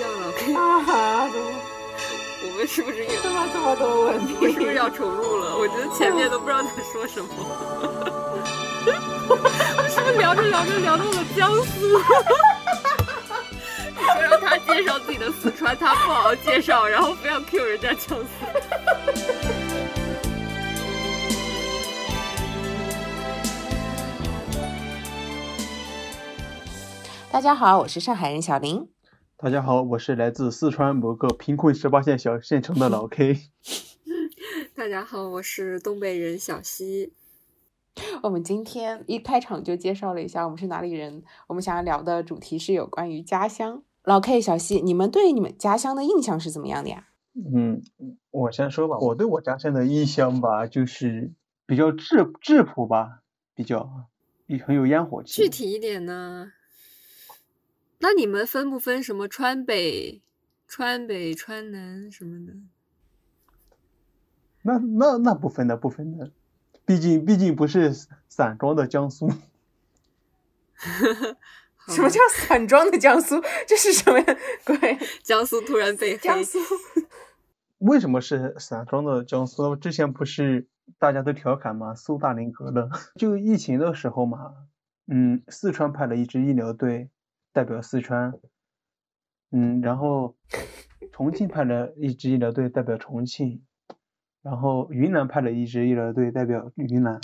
像了。啊哈，怎么我们是不是也这么这么多问题？我是不是要重录了？我觉得前面都不知道在说什么。我是不是聊着聊着聊到了江苏？你说让他介绍自己的四川，他不好好介绍，然后非要 Q 人家江苏。大家好，我是上海人小林。大家好，我是来自四川某个贫困十八线小县城的老 K。大家好，我是东北人小西。我们今天一开场就介绍了一下我们是哪里人。我们想要聊的主题是有关于家乡。老 K、小西，你们对你们家乡的印象是怎么样的呀？嗯，我先说吧，我对我家乡的印象吧，就是比较质质朴吧，比较很有烟火气。具体一点呢？那你们分不分什么川北、川北、川南什么的？那那那不分的，不分的，毕竟毕竟不是散装的江苏。什么叫散装的江苏？这是什么鬼？江苏突然被黑。江苏为什么是散装的江苏？之前不是大家都调侃吗？苏大林格勒。就疫情的时候嘛，嗯，四川派了一支医疗队代表四川，嗯，然后 重庆派了一支医疗队代表重庆，然后云南派了一支医疗队代表云南，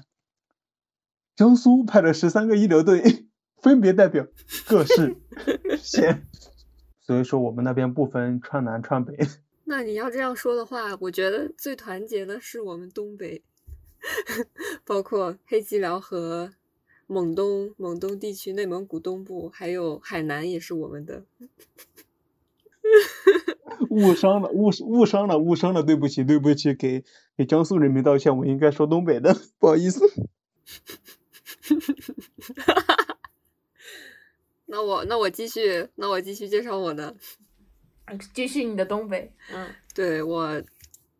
江苏派了十三个医疗队。分别代表各市 县，所以说我们那边不分川南川北。那你要这样说的话，我觉得最团结的是我们东北，包括黑吉辽和蒙东、蒙东地区、内蒙古东部，还有海南也是我们的。误伤了，误误伤了，误伤了，对不起，对不起，给给江苏人民道歉，我应该说东北的，不好意思。那我那我继续，那我继续介绍我的，继续你的东北。嗯，对我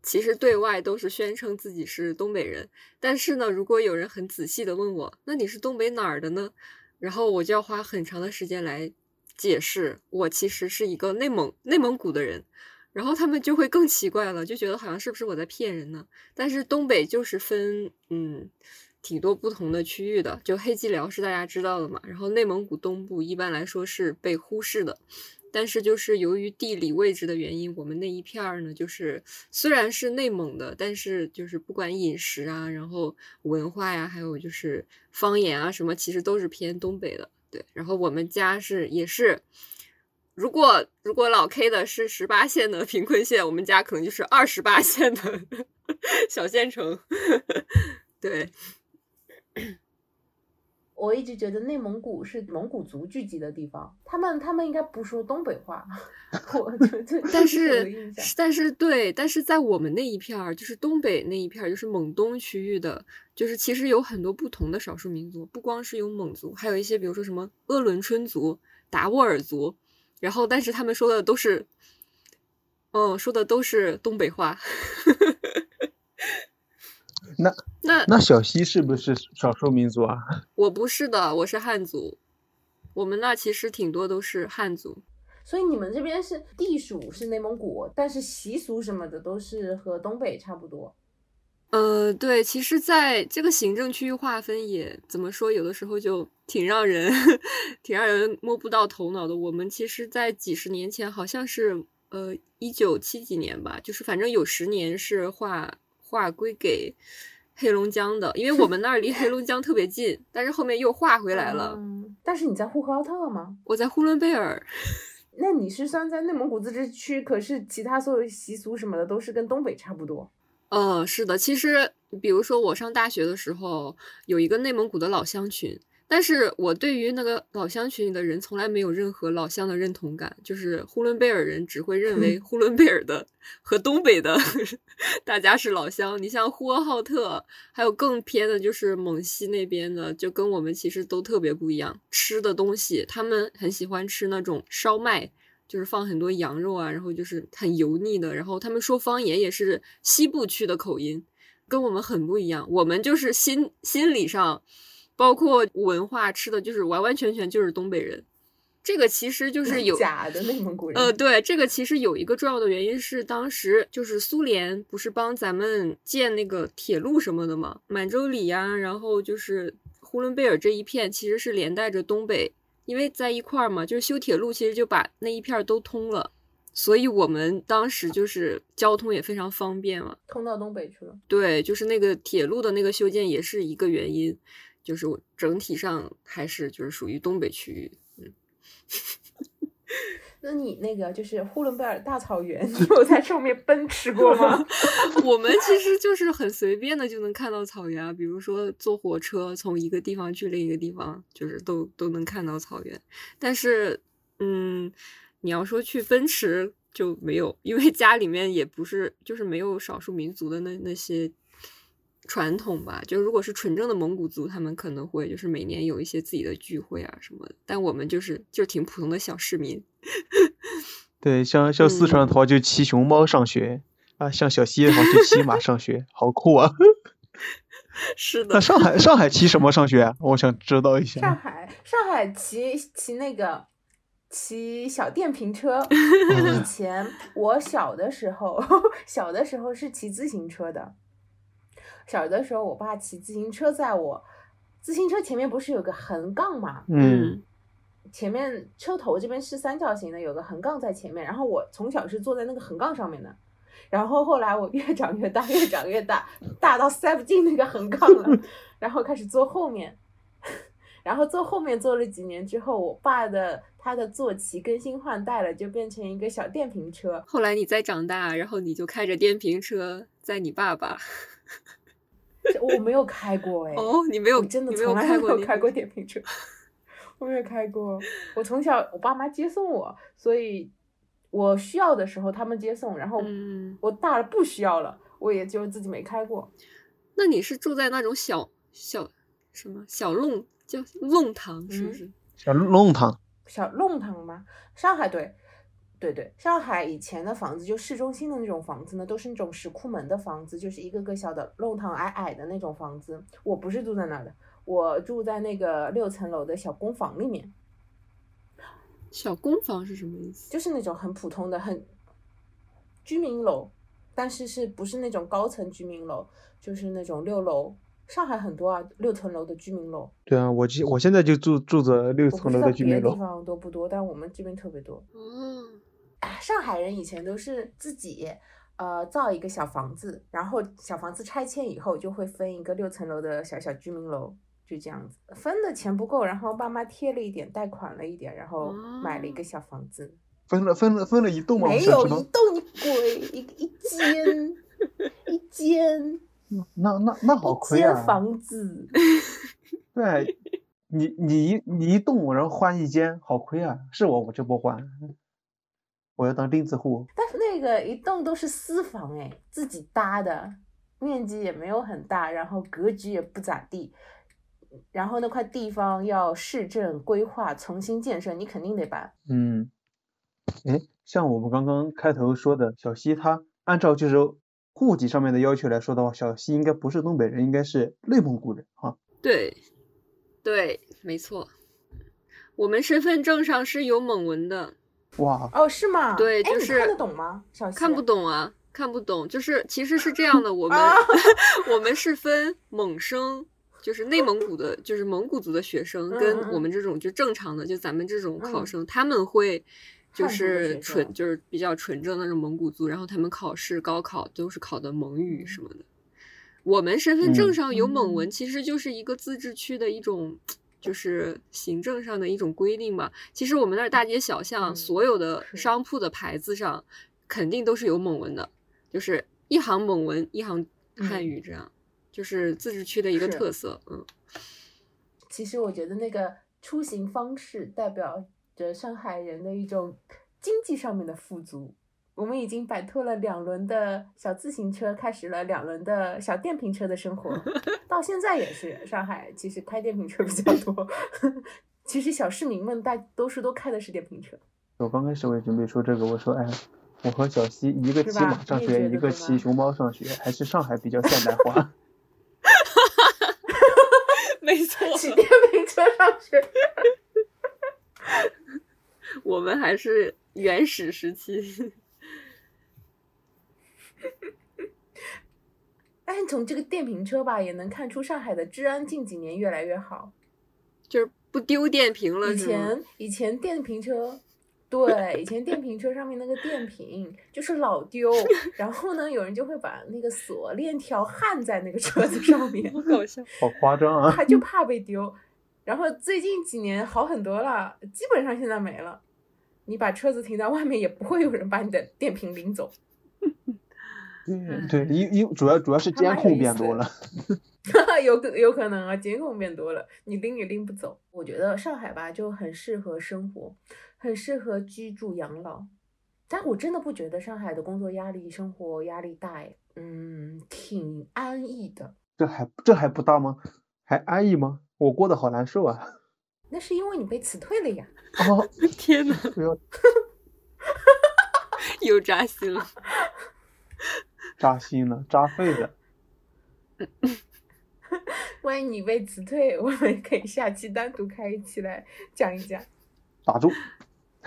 其实对外都是宣称自己是东北人，但是呢，如果有人很仔细的问我，那你是东北哪儿的呢？然后我就要花很长的时间来解释，我其实是一个内蒙内蒙古的人，然后他们就会更奇怪了，就觉得好像是不是我在骗人呢？但是东北就是分嗯。挺多不同的区域的，就黑吉辽是大家知道的嘛，然后内蒙古东部一般来说是被忽视的，但是就是由于地理位置的原因，我们那一片儿呢，就是虽然是内蒙的，但是就是不管饮食啊，然后文化呀，还有就是方言啊什么，其实都是偏东北的。对，然后我们家是也是，如果如果老 K 的是十八线的贫困县，我们家可能就是二十八线的 小县城。对。我一直觉得内蒙古是蒙古族聚集的地方，他们他们应该不说东北话。我觉得，但是但是对，但是在我们那一片儿，就是东北那一片儿，就是蒙东区域的，就是其实有很多不同的少数民族，不光是有蒙族，还有一些比如说什么鄂伦春族、达斡尔族，然后但是他们说的都是，嗯，说的都是东北话。那那那小西是不是少数民族啊？我不是的，我是汉族。我们那其实挺多都是汉族，所以你们这边是地属是内蒙古，但是习俗什么的都是和东北差不多。呃，对，其实在这个行政区域划分也怎么说，有的时候就挺让人 挺让人摸不到头脑的。我们其实，在几十年前，好像是呃一九七几年吧，就是反正有十年是划。划归给黑龙江的，因为我们那儿离黑龙江特别近，但是后面又划回来了。嗯，但是你在呼和浩特吗？我在呼伦贝尔。那你是算在内蒙古自治区，可是其他所有习俗什么的都是跟东北差不多。嗯，是的，其实比如说我上大学的时候，有一个内蒙古的老乡群。但是我对于那个老乡群里的人从来没有任何老乡的认同感，就是呼伦贝尔人只会认为呼伦贝尔的和东北的 大家是老乡。你像呼和浩特，还有更偏的，就是蒙西那边的，就跟我们其实都特别不一样。吃的东西，他们很喜欢吃那种烧麦，就是放很多羊肉啊，然后就是很油腻的。然后他们说方言也是西部区的口音，跟我们很不一样。我们就是心心理上。包括文化吃的就是完完全全就是东北人，这个其实就是有假的内蒙古人。呃，对，这个其实有一个重要的原因是，当时就是苏联不是帮咱们建那个铁路什么的嘛，满洲里呀，然后就是呼伦贝尔这一片，其实是连带着东北，因为在一块儿嘛，就是修铁路，其实就把那一片都通了，所以我们当时就是交通也非常方便嘛。通到东北去了。对，就是那个铁路的那个修建也是一个原因，就是我整体上还是就是属于东北区域。嗯 那你那个就是呼伦贝尔大草原，你有在上面奔驰过吗？我们其实就是很随便的就能看到草原啊，比如说坐火车从一个地方去另一个地方，就是都都能看到草原。但是，嗯，你要说去奔驰就没有，因为家里面也不是就是没有少数民族的那那些。传统吧，就如果是纯正的蒙古族，他们可能会就是每年有一些自己的聚会啊什么的。但我们就是就挺普通的小市民。对，像像四川的话就骑熊猫上学啊，像小西的话就骑马上学，好酷啊！是 的。那上海上海骑什么上学？啊我想知道一下。上海上海骑骑那个骑小电瓶车。以前我小的时候，小的时候是骑自行车的。小的时候，我爸骑自行车在我，自行车前面不是有个横杠嘛？嗯，前面车头这边是三角形的，有个横杠在前面。然后我从小是坐在那个横杠上面的，然后后来我越长越大，越长越大，大到塞不进那个横杠了，然后开始坐后面，然后坐后面坐了几年之后，我爸的他的坐骑更新换代了，就变成一个小电瓶车。后来你再长大，然后你就开着电瓶车载你爸爸。我没有开过哎，哦，你没有，真的从来没有开过电瓶车，我没有开过。我从小我爸妈接送我，所以我需要的时候他们接送，然后我大了不需要了，我也就自己没开过。那你是住在那种小小什么小弄叫弄堂是不是？小弄堂，小弄堂吗？上海对。对对，上海以前的房子，就市中心的那种房子呢，都是那种石库门的房子，就是一个个小的弄堂，矮矮的那种房子。我不是住在那儿的，我住在那个六层楼的小公房里面。小公房是什么意思？就是那种很普通的、很居民楼，但是是不是那种高层居民楼，就是那种六楼。上海很多啊，六层楼的居民楼。对啊，我我现在就住住着六层楼的居民楼。地方都不多，但我们这边特别多。嗯。上海人以前都是自己，呃，造一个小房子，然后小房子拆迁以后就会分一个六层楼的小小居民楼，就这样子。分的钱不够，然后爸妈贴了一点，贷款了一点，然后买了一个小房子。分了分了分了一栋吗？没有一栋，你鬼一一间一间。那那那好亏啊！一间 房子。对，你你一你一栋，然后换一间，好亏啊！是我我就不换。我要当钉子户，但是那个一栋都是私房哎，自己搭的，面积也没有很大，然后格局也不咋地，然后那块地方要市政规划重新建设，你肯定得搬。嗯，哎，像我们刚刚开头说的，小西他按照就是户籍上面的要求来说的话，小西应该不是东北人，应该是内蒙古人哈。对，对，没错，我们身份证上是有蒙文的。哇哦，是吗？对，就是看得懂吗？小看不懂啊，看不懂。就是其实是这样的，我们 我们是分蒙生，就是内蒙古的，就是蒙古族的学生，跟我们这种就正常的，就咱们这种考生，他们会就是纯就是比较纯正的那种蒙古族，然后他们考试高考都是考的蒙语什么的。我们身份证上有蒙文，其实就是一个自治区的一种。就是行政上的一种规定嘛。其实我们那儿大街小巷所有的商铺的牌子上，肯定都是有蒙文的，就是一行蒙文，一行汉语，这样就是自治区的一个特色。嗯，其实我觉得那个出行方式代表着上海人的一种经济上面的富足。我们已经摆脱了两轮的小自行车，开始了两轮的小电瓶车的生活。到现在也是，上海其实开电瓶车比较 多。其实小市民们大多数都开的是电瓶车。我刚开始我也准备说这个，我说哎，我和小西一个骑马上学，一个骑熊猫上学，还是上海比较现代化。哈哈哈哈哈！没错，骑电瓶车上学。我们还是原始时期。但是从这个电瓶车吧，也能看出上海的治安近几年越来越好。就是不丢电瓶了，以？前以前电瓶车，对，以前电瓶车上面那个电瓶就是老丢，然后呢，有人就会把那个锁链条焊在那个车子上面，好搞笑。好夸张啊！他就怕被丢。然后最近几年好很多了，基本上现在没了。你把车子停在外面，也不会有人把你的电瓶拎走。对对，因因主要主要是监控变多了。有可有可能啊，监控变多了，你拎也拎不走。我觉得上海吧就很适合生活，很适合居住养老。但我真的不觉得上海的工作压力、生活压力大，哎，嗯，挺安逸的。这还这还不大吗？还安逸吗？我过得好难受啊！那是因为你被辞退了呀。哦，天呐，不要又扎心了。扎心了，扎肺了。万一你被辞退，我们可以下期单独开一期来讲一讲。打住！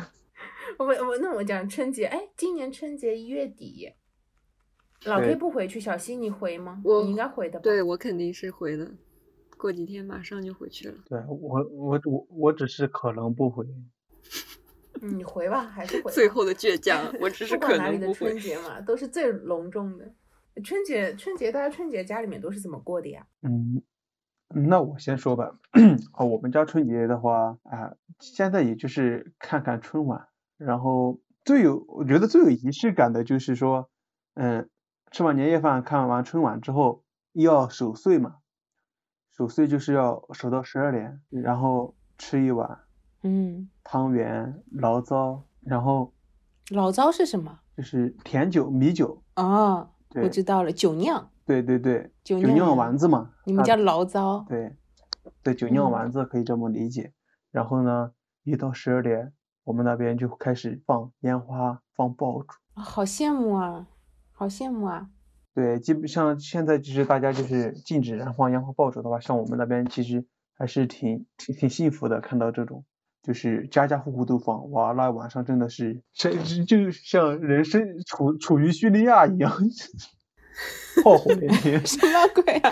我们我那我讲春节，哎，今年春节一月底，老 K 不回去，小新你回吗？我你应该回的吧？对我肯定是回的，过几天马上就回去了。对我我我我只是可能不回。嗯你回吧，还是回。最后的倔强，我只是不可管哪里的春。节嘛，都是最隆重的。春节春节大家春节家里面都是怎么过的呀？嗯，那我先说吧。好，我们家春节的话啊，现在也就是看看春晚，然后最有我觉得最有仪式感的就是说，嗯，吃完年夜饭，看完春晚之后要守岁嘛，守岁就是要守到十二点，然后吃一碗嗯，汤圆、醪糟，然后醪糟是什么？就是甜酒、米酒，啊，对我知道了，酒酿，对对对，酒酒酿酿丸子嘛，你们叫醪糟。对，对，酒酿嗯丸子可以这么理解。然后呢，一到十二点，我们那边就开始放烟花、放爆竹。啊好羡慕啊，好羡慕啊！对，基本上现在就是大家就是禁止燃放烟花爆竹的话，像我们那边其实还是挺挺挺幸福的，看到这种。就是家家户户都放，哇，那晚上真的是，这就就像人生处处于叙利亚一样，炮火连天。什么鬼啊？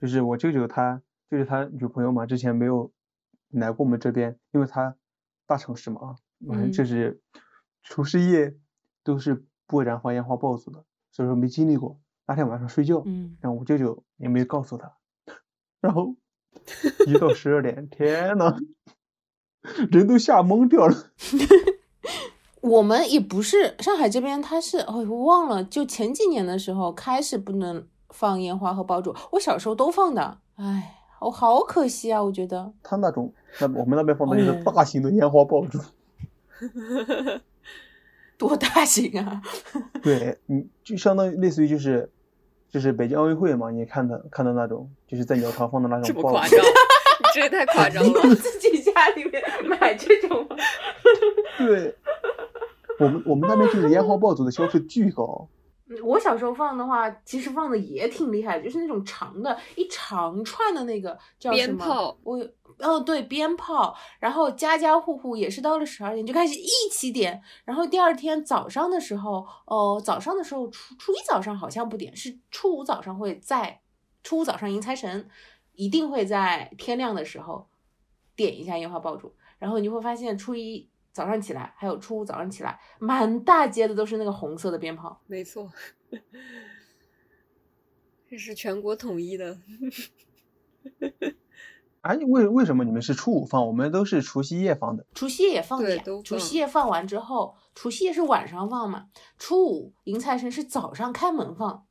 就是我舅舅他就是他女朋友嘛，之前没有来过我们这边，因为他大城市嘛，反正就嗯是除夕夜都是不燃放烟花爆竹的，所以说没经历过。那天晚上睡觉，嗯，然后我舅舅也没告诉他，然后一到十二点，天呐，人都吓懵掉了。我们也不是上海这边，它是哦，我忘了，就前几年的时候开始不能放烟花和爆竹，我小时候都放的，哎，我好可惜啊，我觉得。他那种，那我们那边放的就是哦大型的烟花爆竹，多大型啊！对，你就相当于类似于就是就是北京奥运会嘛，你看的看到那种就是在鸟巢放的那种爆竹么夸张，，你这也太夸张了。自己家里面买这种吗？对，我们我们那边就是烟花爆竹的消费巨高，我小时候放的话，其实放的也挺厉害，就是那种长的，一长串的那个叫什么？鞭炮我哦对，鞭炮，然后家家户户也是到了十二点就开始一起点，然后第二天早上的时候，哦、早上的时候初初一早上好像不点，是初五早上会在初五早上迎财神，一定会在天亮的时候点一下烟花爆竹，然后你会发现初一早上起来，还有初五早上起来，满大街的都是那个红色的鞭炮。没错，这是全国统一的。哎，为为什么你们是初五放，我们都是除夕夜放的？除夕夜也放的呀，除夕夜放完之后，除夕夜是晚上放嘛，初五迎财神是早上开门放，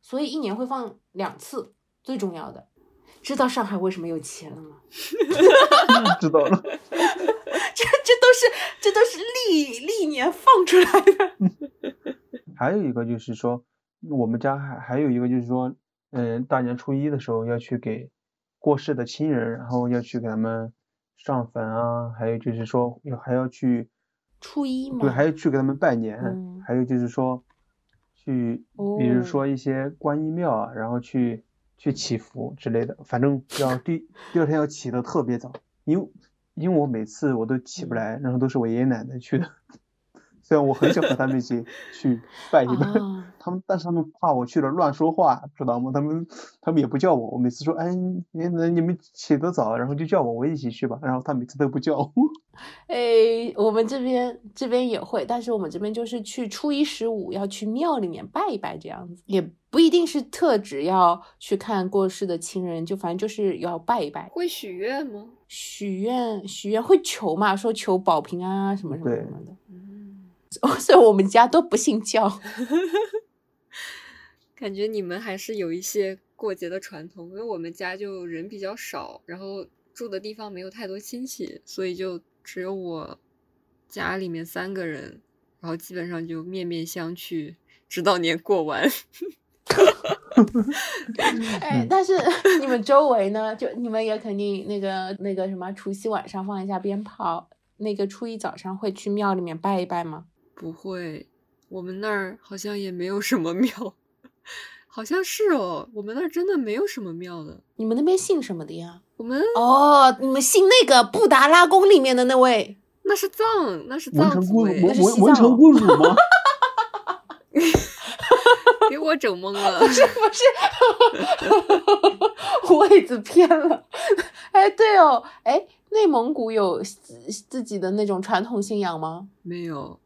所以一年会放两次。最重要的，知道上海为什么有钱了吗？知道了，这这都是这都是历历年放出来的。还有一个就是说，我们家还还有一个就是说，嗯、大年初一的时候要去给过世的亲人，然后要去给他们上坟啊，还有就是说要还要去，初一嘛，对，还要去给他们拜年，嗯还有就是说去，比如哦说一些观音庙啊，然后去去祈福之类的，反正要 第第二天要起得特别早，因为因为我每次我都起不嗯来，然后都是我爷爷奶奶去的。虽然我很想和他们一起去拜一拜，啊 他们但是他们怕我去了乱说话，知道吗？他们他们也不叫我，我每次说，哎，你你你们起得早，然后就叫我，我一起去吧。然后他每次都不叫我。哎，我们这边这边也会，但是我们这边就是去初一十五要去庙里面拜一拜这样子，也不一定是特指要去看过世的亲人，就反正就是要拜一拜，会许愿吗？许愿许愿会求嘛，说求保平安啊什么什么什么的。嗯，所以我们家都不信教。感觉你们还是有一些过节的传统，因为我们家就人比较少，然后住的地方没有太多亲戚，所以就只有我家里面三个人，然后基本上就面面相觑，直到年过完。哎，嗯但是你们周围呢？就你们也肯定那个那个什么，除夕晚上放一下鞭炮，那个初一早上会去庙里面拜一拜吗？不会，我们那儿好像也没有什么庙，好像是哦，我们那儿真的没有什么庙的。你们那边信什么的呀？我们哦，你们信那个布达拉宫里面的那位？那是藏，那是藏族哎，那是文文文成西藏哦公主 吗？给我整懵了。不是不是，位子偏了。哎，对哦，哎，内蒙古有自自己的那种传统信仰吗？没有，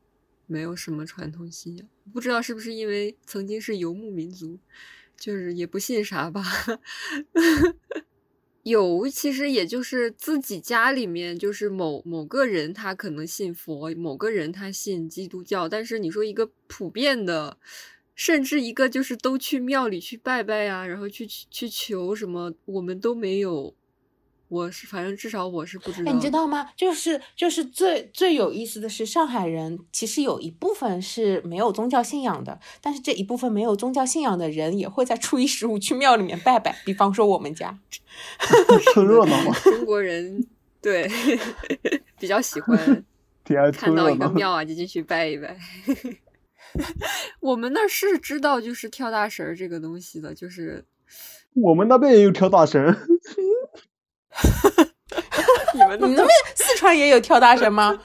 没有什么传统信仰，不知道是不是因为曾经是游牧民族，就是也不信啥吧。有，其实也就是自己家里面，就是某某个人他可能信佛，某个人他信基督教，但是你说一个普遍的，甚至一个就是都去庙里去拜拜呀、然后去去去求什么，我们都没有。我是反正至少我是不知道哎，你知道吗？就是就是最最有意思的是，上海人其实有一部分是没有宗教信仰的，但是这一部分没有宗教信仰的人也会在初一十五去庙里面拜拜。比方说我们家，凑热闹嘛？中国人对 比较喜欢看到。一个庙啊，就进去拜一拜。我们那儿是知道就是跳大神儿这个东西的，就是我们那边也有跳大神，你们你们那边四川也有跳大神吗？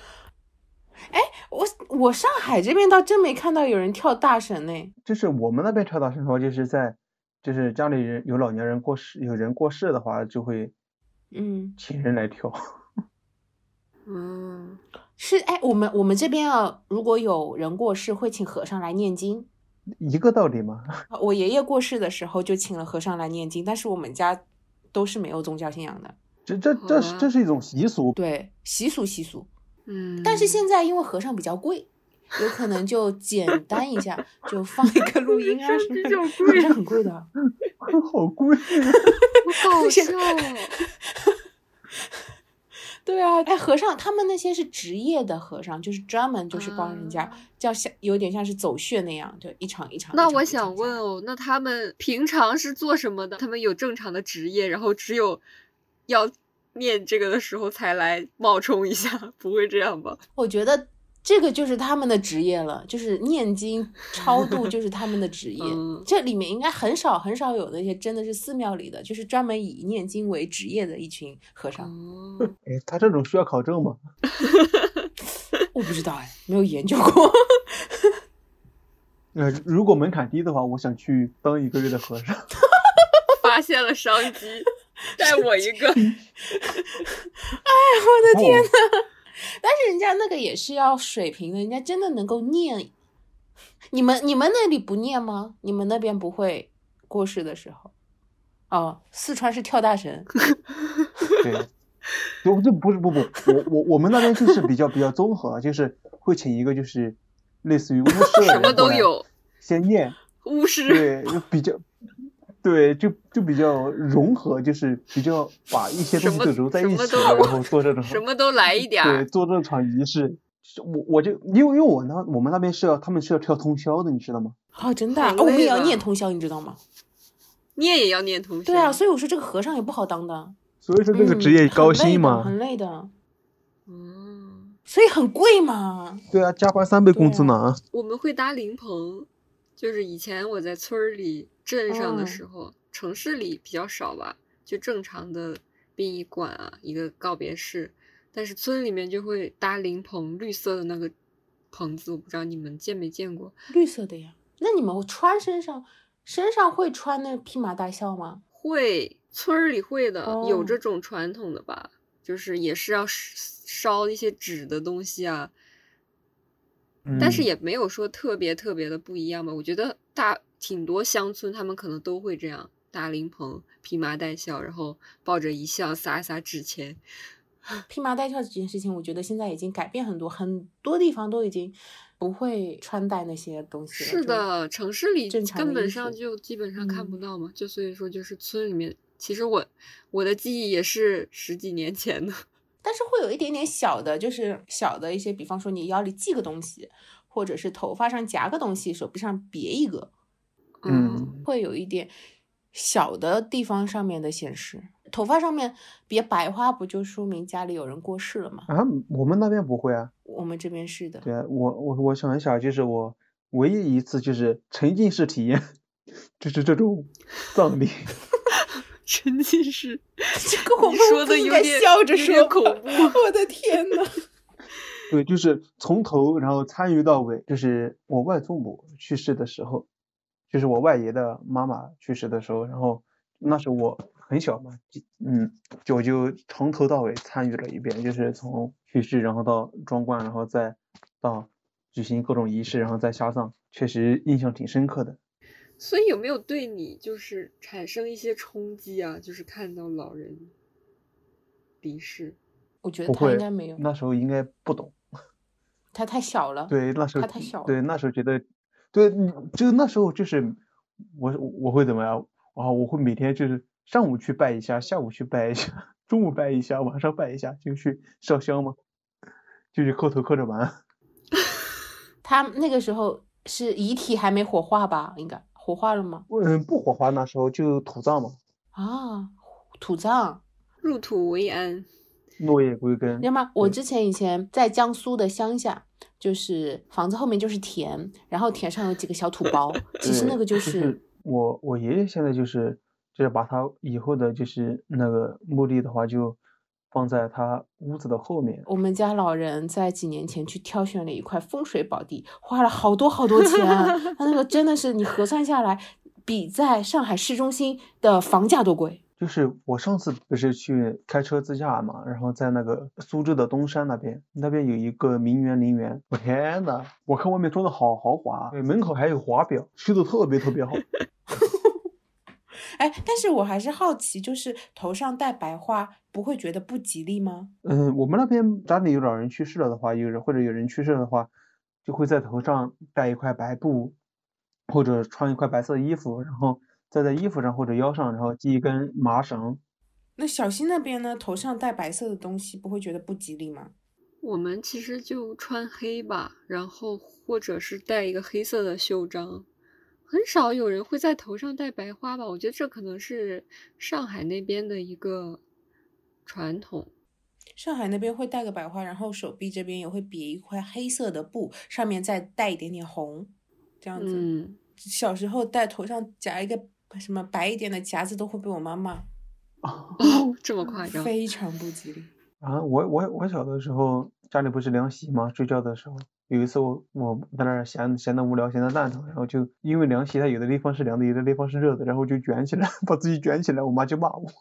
哎，我我上海这边倒真没看到有人跳大神呢。就是我们那边跳大神的话，就是在就是家里人有老年人过世，有人过世的话，就会嗯，请人来跳。嗯，是哎，我们我们这边啊，如果有人过世，会请和尚来念经。一个道理吗。我爷爷过世的时候就请了和尚来念经，但是我们家都是没有宗教信仰的，这这这是这是一种习俗，对习俗习俗。嗯，但是现在因为和尚比较贵，有可能就简单一下，就放一个录音啊是 什么的，比较贵尚很贵的。好贵。好搞 是笑哦。对啊，哎，和尚他们那些是职业的和尚，就是专门就是帮人家，啊叫像有点像是走穴那样，就一场一场。那我想问哦，那他们平常是做什么的？他们有正常的职业，然后只有要念这个的时候才来冒充一下，不会这样吧？我觉得这个就是他们的职业了，就是念经超度 就是他们的职业。嗯这里面应该很少很少有那些真的是寺庙里的，就是专门以念经为职业的一群和尚。哦，哎，他这种需要考证吗？我不知道哎，没有研究过。呃，如果门槛低的话，我想去当一个月的和尚。发现了商机，带我一个。哎我的天呐！但是人家那个也是要水平的，人家真的能够念。你们你们那里不念吗？你们那边不会过世的时候？哦，四川是跳大神。对，就这不是不不，我我我们那边就是比较比较综合，就是会请一个就是类似于巫师什么都有，先念，巫师。对，就比较，对，就就比较融合，就是比较把一些东西都揉在一起然后做这种什么都来一点对，做这场仪式。是我我就因为因为我那，我们那边是要他们是要跳通宵的，你知道吗？啊，真的我们也要念通宵，你知道吗？念也要念通宵。对啊，所以我说这个和尚也不好当的，所以说这个嗯职业高薪嘛，很累的，嗯，所以很贵嘛。对啊，加班三倍工资对啊呢。我们会搭灵棚，就是以前我在村里、镇上的哦时候，城市里比较少吧，就正常的殡仪馆啊，一个告别式。但是村里面就会搭灵棚，绿色的那个棚子，我不知道你们见没见过。绿色的呀，那你们穿身上身上会穿那披麻戴孝吗？会，村里会的，有哦这种传统的吧，就是也是要烧一些纸的东西啊，但是嗯也没有说特别特别的不一样吧。我觉得大挺多乡村他们可能都会这样搭灵棚、披麻戴孝，然后抱着遗像撒一撒纸钱。披麻戴孝这件事情，我觉得现在已经改变很多，很多地方都已经不会穿戴那些东西了。是的，城市里根本上就基本上看不嗯到嘛，就所以说就是村里面，其实我我的记忆也是十几年前的。但是会有一点点小的，就是小的一些，比方说你腰里系个东西，或者是头发上夹个东西，手臂上别一个，嗯会有一点小的地方上面的显示。头发上面别白花，不就说明家里有人过世了吗？啊，我们那边不会啊。我们这边是的。对啊，我我我想一想，就是我唯一一次就是沉浸式体验，就是这种葬礼。沉浸式，这个我们你说不应该的有点笑着说吧恐怖 我的天呐。对，就是从头然后参与到尾，就是我外祖母去世的时候，就是我外爷的妈妈去世的时候，然后那时候我很小嘛，嗯，就我就从头到尾参与了一遍，就是从去世，然后到装棺，然后再到举行各种仪式，然后再下葬，确实印象挺深刻的。所以有没有对你就是产生一些冲击啊？就是看到老人离世，我觉得他应该没有，那时候应该不懂。他太小了。对，那时候他太小了对，那时候觉得，对，就那时候就是我我会怎么样啊？我会每天就是上午去拜一下，下午去拜一下，中午拜一下，晚上拜一下，就去烧香嘛，就去磕头磕着玩。他那个时候是遗体还没火化吧？应该火化了吗？嗯，不火化那时候就土葬嘛，啊，土葬。入土为安。落叶归根。知道吗？我之前以前在江苏的乡下，就是房子后面就是田，然后田上有几个小土包，其实那个就就是我我爷爷现在就是就是把他以后的就是那个墓地的话就放在他屋子的后面。我们家老人在几年前去挑选了一块风水宝地，花了好多好多钱啊，他那个真的是你核算下来，比在上海市中心的房价都贵。就是我上次不是去开车自驾嘛，然后在那个苏州的东山那边，那边有一个名园陵园，我天呐，我看外面装的好豪华，对，门口还有华表，修的特别特别好。哎，但是我还是好奇，就是头上戴白花，不会觉得不吉利吗？嗯，我们那边家里有老人去世了的话，有人或者有人去世了的话，就会在头上戴一块白布，或者穿一块白色衣服，然后再在衣服上或者腰上，然后系一根麻绳。那小新那边呢，头上戴白色的东西，不会觉得不吉利吗？我们其实就穿黑吧，然后或者是戴一个黑色的袖章，很少有人会在头上戴白花吧？我觉得这可能是上海那边的一个传统。上海那边会戴个白花，然后手臂这边也会别一块黑色的布，上面再带一点点红，这样子。嗯，小时候戴头上夹一个什么白一点的夹子，都会被我妈骂，哦，这么夸张？非常不吉利。啊，我我我小的时候家里不是凉席吗？睡觉的时候，有一次我我在那儿闲闲的无聊，闲的蛋疼，然后就因为凉席它有的地方是凉的，有的地方是热的，然后就卷起来，把自己卷起来，我妈就骂我。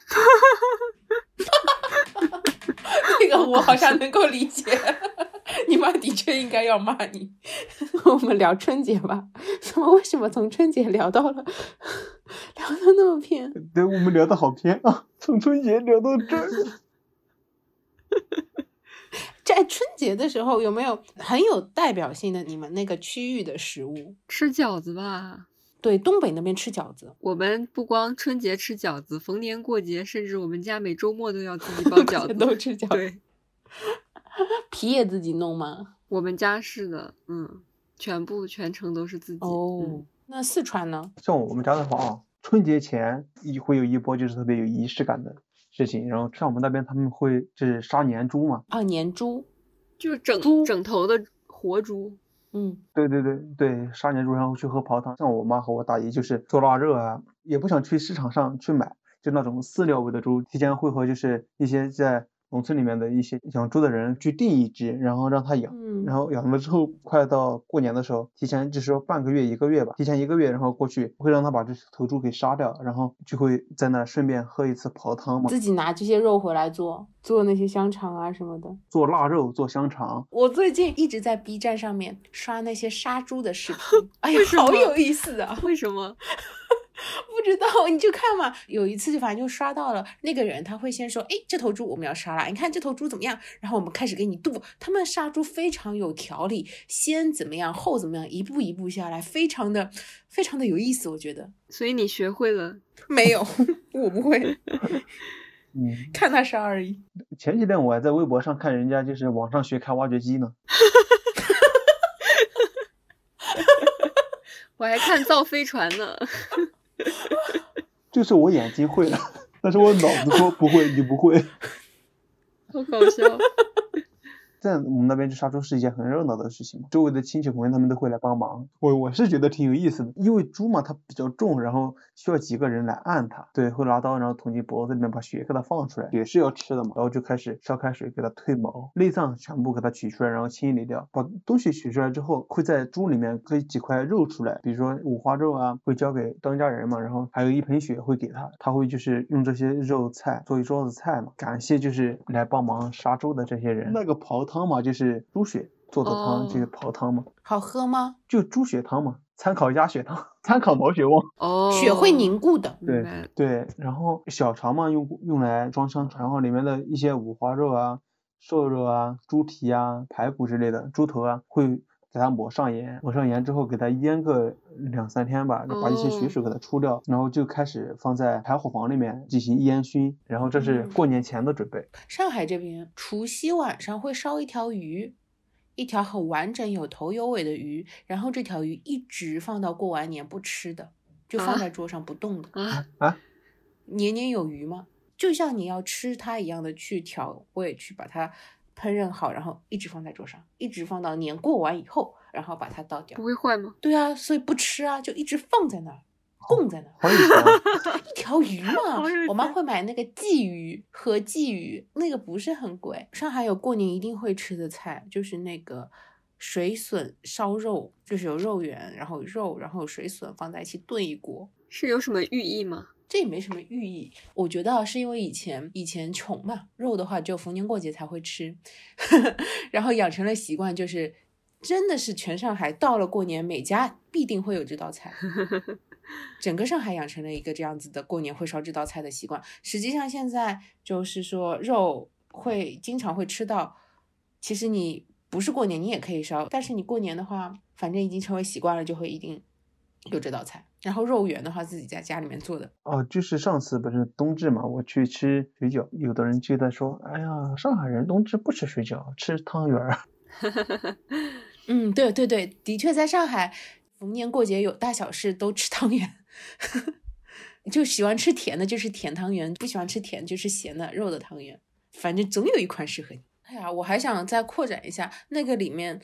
这个我好像能够理解，你妈的确应该要骂你。我们聊春节吧，怎么为什么从春节聊到了聊到那么偏？对，我们聊的好偏啊，从春节聊到这儿。在春节的时候，有没有很有代表性的你们那个区域的食物？吃饺子吧。对，东北那边吃饺子，我们不光春节吃饺子，逢年过节，甚至我们家每周末都要自己包饺子。都吃饺子，对，皮也自己弄吗？我们家是的，嗯，全部全程都是自己。哦嗯，那四川呢？像我们家的话啊，春节前一会有一波就是特别有仪式感的事情，然后像我们那边他们会就是杀年猪嘛，啊，年猪，就是整整头的活猪。嗯，对对对对，杀年猪然后去喝泡汤。像我妈和我大姨就是做腊肉啊，也不想去市场上去买，就那种饲料喂的猪，提前会和就是一些在农村里面的一些养猪的人去订一只，然后让它养，嗯，然后养了之后，快到过年的时候，提前就是说半个月一个月吧，提前一个月，然后过去会让他把这头猪给杀掉，然后就会在那儿顺便喝一次刨汤嘛，自己拿这些肉回来做，做那些香肠啊什么的。做腊肉，做香肠。我最近一直在 B 站上面刷那些杀猪的视频，哎呀好有意思啊！为什么？不知道你就看嘛。有一次就反正就刷到了那个人，他会先说：“哎，这头猪我们要杀了，你看这头猪怎么样？”然后我们开始给你剁。他们杀猪非常有条理，先怎么样，后怎么样，一步一步下来，非常的非常的有意思。我觉得所以你学会了？没有，我不会嗯，看他杀而已。前几天我还在微博上看人家就是网上学开挖掘机呢，我还看造飞船呢。就是我眼睛会了，但是我脑子说不会，你不会。好搞笑！在我们那边就杀猪是一件很热闹的事情，周围的亲戚朋友他们都会来帮忙。我我是觉得挺有意思的，因为猪嘛它比较重，然后需要几个人来按它，对，会拿刀然后捅进脖子里面把血给它放出来，血是要吃的嘛，然后就开始烧开水给它褪毛，内脏全部给它取出来，然后清理掉，把东西取出来之后，会在猪里面割几块肉出来，比如说五花肉啊，会交给当家人嘛，然后还有一盆血会给他，他会就是用这些肉菜做一桌子菜嘛，感谢就是来帮忙杀猪的这些人。那个刨汤嘛，就是猪血做的汤，就是泡汤嘛。好喝吗？就猪血汤嘛，参考鸭血汤，参考毛血旺。哦，血会凝固的。对对，然后小肠嘛，用用来装香肠，然后里面的一些五花肉啊、瘦肉啊、猪蹄啊、排骨之类的，猪头啊，会给它抹上盐，抹上盐之后给它腌个两三天吧，把一些血哦水给它出掉，然后就开始放在柴火房里面进行烟熏，然后这是嗯过年前的准备。上海这边除夕晚上会烧一条鱼，一条很完整、有头有尾的鱼，然后这条鱼一直放到过完年不吃的，就放啊在桌上不动的啊。啊，年年有余吗？就像你要吃它一样的去调味，去把它烹饪好，然后一直放在桌上，一直放到年过完以后，然后把它倒掉不。会坏吗？对啊，所以不吃啊，就一直放在那儿，供在那儿。一条鱼嘛，我妈会买那个鲫鱼和鲫鱼，那个不是很贵。上海有过年一定会吃的菜，就是那个水笋烧肉，就是有肉圆，然后有肉，然后有水笋放在一起炖一锅。是有什么寓意吗？这也没什么寓意，我觉得啊，是因为以前以前穷嘛，肉的话只有逢年过节才会吃，然后养成了习惯，就是真的是全上海到了过年，每家必定会有这道菜。整个上海养成了一个这样子的过年会烧这道菜的习惯。实际上现在就是说肉会经常会吃到，其实你不是过年你也可以烧，但是你过年的话，反正已经成为习惯了，就会一定有这道菜。然后肉圆的话，自己在家里面做的，哦，就是上次不是冬至嘛，我去吃水饺，有的人就在说，哎呀，上海人冬至不吃水饺，吃汤圆儿。嗯，对对对，的确，在上海逢年过节有大小事都吃汤圆，就喜欢吃甜的，就是甜汤圆；不喜欢吃甜，就是咸的肉的汤圆。反正总有一款适合你。哎呀，我还想再扩展一下，那个里面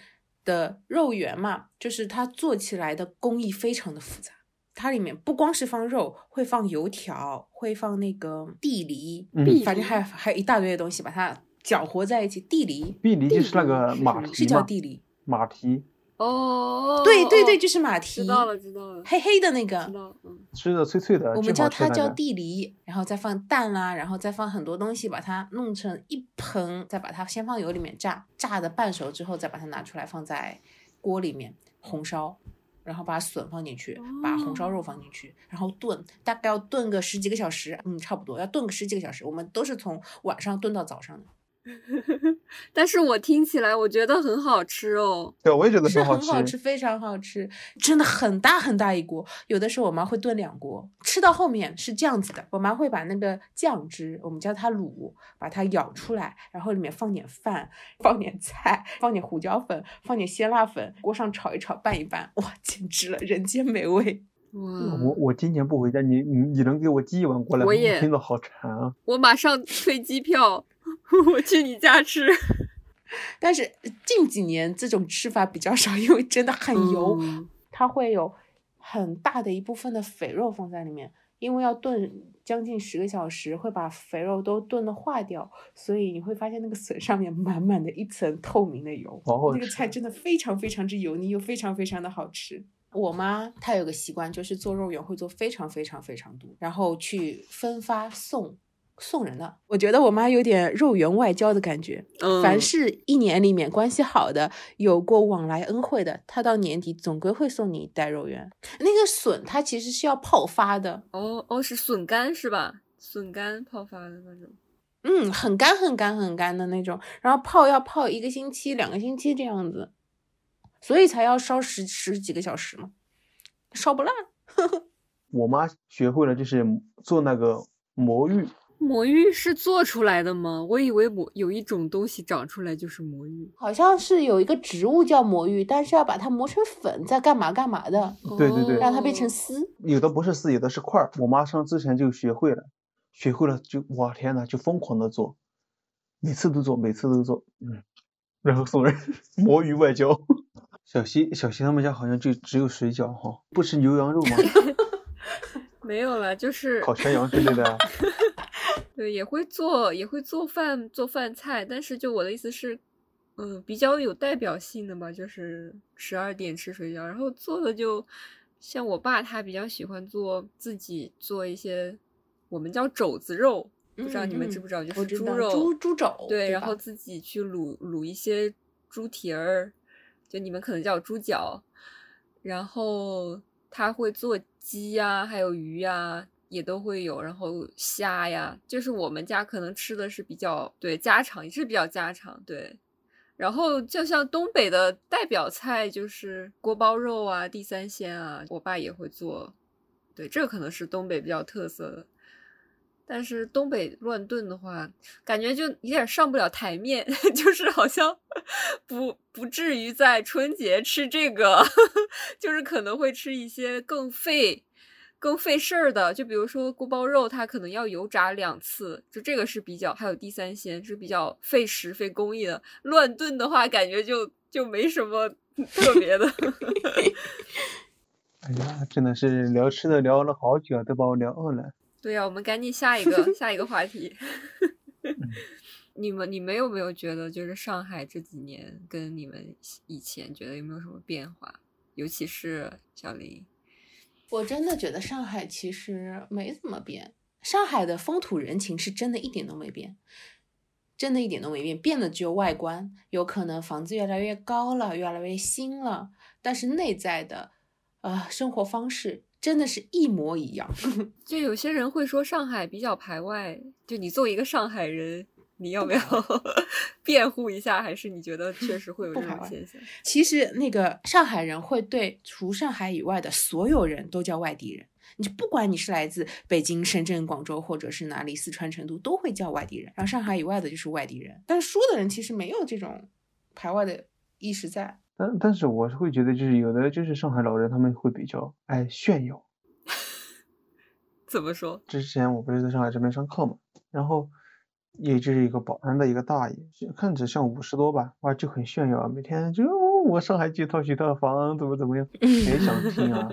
的肉圆嘛，就是它做起来的工艺非常的复杂。它里面不光是放肉，会放油条，会放那个地梨，嗯反正还有还有一大堆的东西，把它搅和在一起。地梨地梨就是那个马蹄是叫地梨，马蹄哦，对对对，哦就是马蹄，知道了知道了，黑黑的那个知，道，嗯，吃的脆脆的，我们叫它叫地梨，然后再放蛋啦，然后再放很多东西，把它弄成一盆，再把它先放油里面炸，炸的半熟之后，再把它拿出来放在锅里面红烧，然后把笋放进去，把红烧肉放进去，然后炖，大概要炖个十几个小时，嗯，差不多要炖个十几个小时。我们都是从晚上炖到早上的，但是我听起来我觉得很好吃哦。对，我也觉得是很吃很好吃，。非常好吃，真的很大很大一锅。有的时候我妈会炖两锅，吃到后面是这样子的，我妈会把那个酱汁，我们叫它卤，把它舀出来，然后里面放点饭，放点菜，放点胡椒粉，放点鲜辣粉，锅上炒一炒，拌一拌，哇，简直了，人间美味。哇，我我今年不回家，你你你能给我寄一碗过来吗？我也听着好馋啊！我马上退机票，我去你家吃。但是近几年这种吃法比较少，因为真的很油。嗯它会有很大的一部分的肥肉放在里面，因为要炖将近十个小时，会把肥肉都炖的化掉，所以你会发现那个笋上面满满的一层透明的油。那个菜真的非常非常之油腻，又非常非常的好吃。我妈她有个习惯，就是做肉圆会做非常非常非常多，然后去分发送送人的。我觉得我妈有点肉圆外交的感觉。嗯，凡是一年里面关系好的、有过往来恩惠的，她到年底总归会送你一袋肉圆。那个笋它其实是要泡发的，哦哦，是笋干是吧？笋干泡发的那种。嗯，很干很干很干的那种，然后泡要泡一个星期、两个星期这样子，所以才要烧十十几个小时嘛，烧不烂。我妈学会了就是做那个魔芋，魔芋是做出来的吗？我以为魔有一种东西长出来就是魔芋。好像是有一个植物叫魔芋，但是要把它磨成粉，再干嘛干嘛的，对对对让它变成哦丝。有的不是丝，有的是块儿。我妈上之前就学会了，学会了就哇天呐，就疯狂的做，每次都做，每次都做，嗯，然后送人魔芋外交。小西小西他们家好像就只有水饺哈，不吃牛羊肉吗？没有了，就是烤全羊之类的啊。对，也会做，也会做饭，做饭菜。但是就我的意思是，嗯，比较有代表性的嘛，就是十二点吃水饺，然后做的就像我爸他比较喜欢做自己做一些，我们叫肘子肉，不知道你们知不知道，就是猪肉，猪猪肘，对，然后自己去卤卤一些猪蹄儿，就你们可能叫猪脚，然后他会做鸡呀、还有鱼呀、也都会有，然后虾呀，就是我们家可能吃的是比较对家常，也是比较家常，对。然后就像东北的代表菜就是锅包肉啊、地三鲜啊，我爸也会做，对，这可能是东北比较特色的。但是东北乱炖的话，感觉就有点上不了台面，就是好像不不至于在春节吃这个，就是可能会吃一些更费、更费事儿的，就比如说锅包肉，它可能要油炸两次，就这个是比较，还有地三鲜是比较费时费工艺的。乱炖的话，感觉就就没什么 特别的。哎呀，真的是聊吃的聊了好久啊，都把我聊饿了。对呀、我们赶紧下一个下一个话题。你们你们有没有觉得，就是上海这几年跟你们以前觉得有没有什么变化？尤其是小林，我真的觉得上海其实没怎么变，上海的风土人情是真的一点都没变，真的一点都没变，变的只有外观，有可能房子越来越高了，越来越新了，但是内在的，呃，生活方式真的是一模一样。就有些人会说上海比较排外，就你作为一个上海人，你要不要辩护一下？还是你觉得确实会有这种现象？其实那个上海人会对除上海以外的所有人都叫外地人，你就不管你是来自北京、深圳、广州，或者是哪里，四川成都，都会叫外地人。然后上海以外的就是外地人，但是说的人其实没有这种排外的意识在。但但是我是会觉得，就是有的就是上海老人他们会比较爱炫耀。怎么说？之前我不是在上海这边上课嘛，然后也就是一个保安的一个大爷，看着像五十多吧，哇，就很炫耀，每天就、哦我上海几套几套房，怎么怎么样，谁想听啊？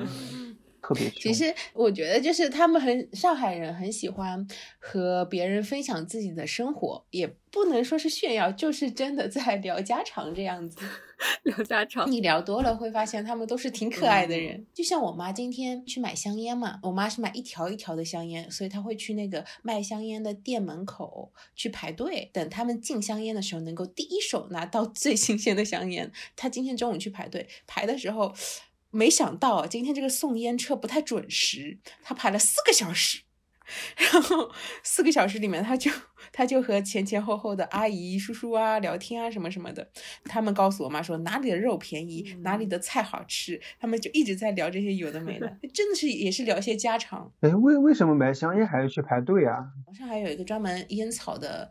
特别其。实我觉得就是他们很上海人很喜欢和别人分享自己的生活，也不能说是炫耀，就是真的在聊家常这样子。聊家常，你聊多了会发现他们都是挺可爱的人。就像我妈今天去买香烟嘛，我妈是买一条一条的香烟，所以她会去那个卖香烟的店门口去排队，等他们进香烟的时候能够第一手拿到最新鲜的香烟。她今天中午去排队，排的时候。没想到今天这个送烟车不太准时，他排了四个小时，然后四个小时里面，他就他就和前前后后的阿姨、叔叔啊聊天啊什么什么的。他们告诉我妈说哪里的肉便宜，哪里的菜好吃，他们就一直在聊这些有的没的，真的是也是聊一些家常。哎，为为什么买香烟还要去排队啊？网上还有一个专门烟草的。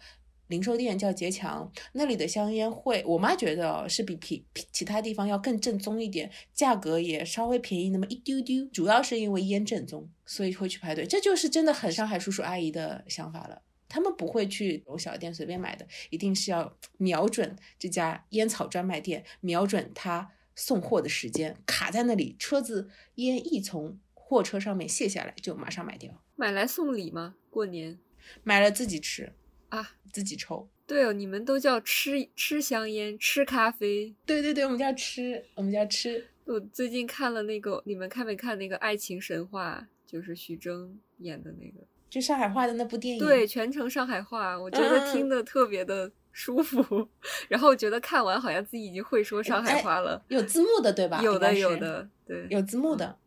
零售店叫杰强，那里的香烟会，我妈觉得哦是比比其他地方要更正宗一点，价格也稍微便宜那么一丢丢，主要是因为烟正宗，所以会去排队。这就是真的很上海叔叔阿姨的想法了，他们不会去某小店随便买的，一定是要瞄准这家烟草专卖店，瞄准他送货的时间，卡在那里，车子烟一从货车上面卸下来就马上买掉。买来送礼吗？过年买了自己吃啊，自己抽。对哦，你们都叫吃吃香烟，吃咖啡。对对对，我们叫吃，我们叫吃。我最近看了那个，你们看没看那个《爱情神话》？就是徐峥演的那个，就上海话的那部电影。对，全程上海话，我觉得听的特别的舒服。然后我觉得看完好像自己已经会说上海话了。有字幕的对吧？有的有的，对，有字幕的。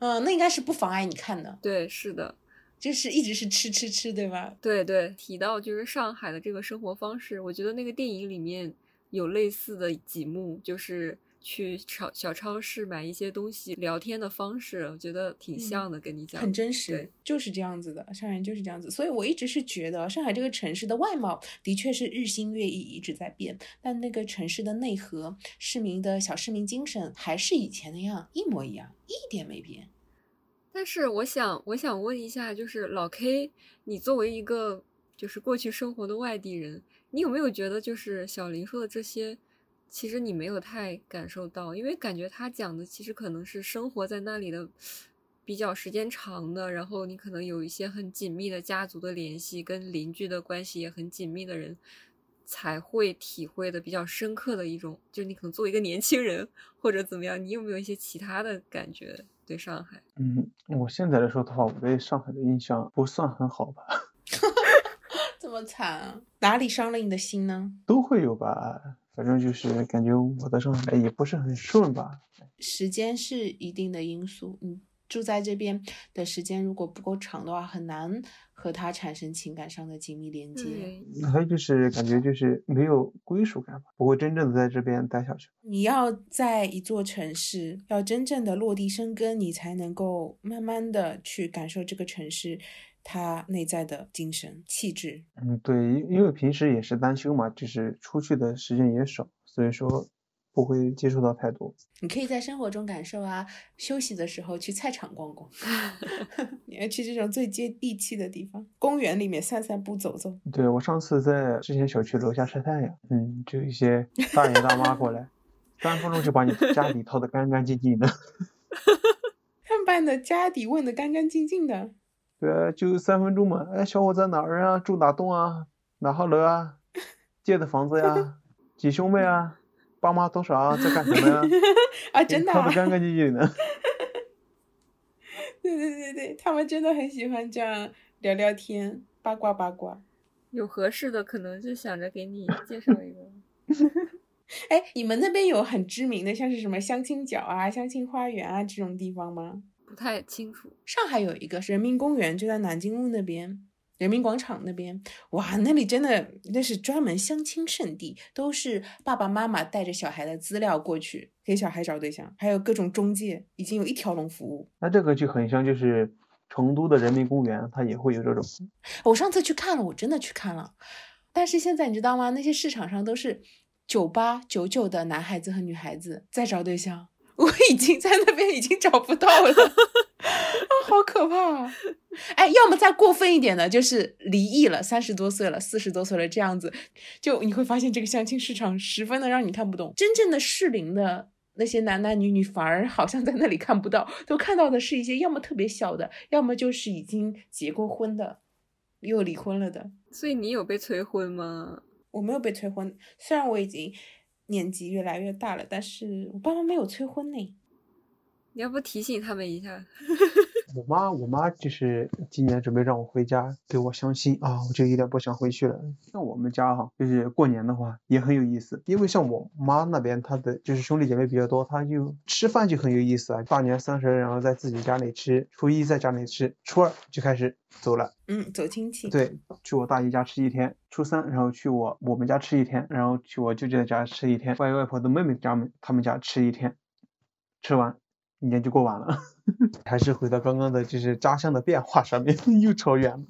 嗯，那应该是不妨碍你看的。对，是的。就是一直是吃吃吃，对吧？对对，提到就是上海的这个生活方式，我觉得那个电影里面有类似的几幕，就是去超小超市买一些东西，聊天的方式，我觉得挺像的，跟你讲，很真实，就是这样子的，上海人就是这样子。所以我一直是觉得，上海这个城市的外貌的确是日新月异，一直在变，但那个城市的内核，市民的小市民精神还是以前那样，一模一样，一点没变。但是我想，我想问一下，就是老 K，你作为一个就是过去生活的外地人，你有没有觉得就是小林说的这些，其实你没有太感受到？因为感觉他讲的其实可能是生活在那里的比较时间长的，然后你可能有一些很紧密的家族的联系，跟邻居的关系也很紧密的人。才会体会的比较深刻的一种，就你可能作为一个年轻人或者怎么样，你有没有一些其他的感觉对上海？嗯，我现在来说的话，我对上海的印象不算很好吧。这么惨啊？哪里伤了你的心呢？都会有吧，反正就是感觉我的上海也不是很顺吧。时间是一定的因素，嗯。住在这边的时间如果不够长的话，很难和他产生情感上的紧密连接。还有就是感觉就是没有归属感吧，不会真正的在这边待下去。你要在一座城市，要真正的落地生根，你才能够慢慢的去感受这个城市它内在的精神气质。嗯，对，因因为平时也是单休嘛，就是出去的时间也少，所以说。不会接触到太多，你可以在生活中感受啊，休息的时候去菜场逛逛，你要去这种最接地气的地方，公园里面散散步走走。对我上次在之前小区楼下晒太阳，嗯，就一些大爷大妈过来，三分钟就把你家底掏得干干净净的，他们把你的家底问得干干净净的。对啊，就三分钟嘛，哎，小伙在哪儿啊？住哪栋啊？哪号楼啊？借的房子呀？几兄妹啊？爸妈多少啊？在干什么呀？啊，真的，他们干干净净的。对对对对，他们真的很喜欢这样聊聊天，八卦八卦。有合适的，可能就想着给你介绍一个。哎，你们那边有很知名的，像是什么相亲角啊、相亲花园啊这种地方吗？不太清楚。上海有一个是人民公园，就在南京路那边。人民广场那边，哇，那里真的那是专门相亲圣地，都是爸爸妈妈带着小孩的资料过去给小孩找对象，还有各种中介，已经有一条龙服务。那这个就很像，就是成都的人民公园，它也会有这种。我上次去看了，我真的去看了，但是现在你知道吗？那些市场上都是九八九九的男孩子和女孩子在找对象，我已经在那边已经找不到了。啊好可怕！啊！哎，要么再过分一点的，就是离异了，三十多岁了，四十多岁了，这样子，就你会发现这个相亲市场十分的让你看不懂。真正的适龄的那些男男女女，反而好像在那里看不到，都看到的是一些要么特别小的，要么就是已经结过婚的，又离婚了的。所以你有被催婚吗？我没有被催婚，虽然我已经年纪越来越大了，但是我爸妈没有催婚呢。你要不提醒他们一下？我妈，我妈就是今年准备让我回家给我相亲啊，我就有点不想回去了。像我们家哈，就是过年的话也很有意思，因为像我妈那边，她的就是兄弟姐妹比较多，她就吃饭就很有意思啊。大年三十然后在自己家里吃，初一在家里吃，初二就开始走了。嗯，走亲戚。对，去我大姨家吃一天，初三然后去我我们家吃一天，然后去我舅舅家吃一天，外外婆的妹妹家们他们家吃一天，吃完。一年就过完了，还是回到刚刚的，就是家乡的变化上面，又扯远了。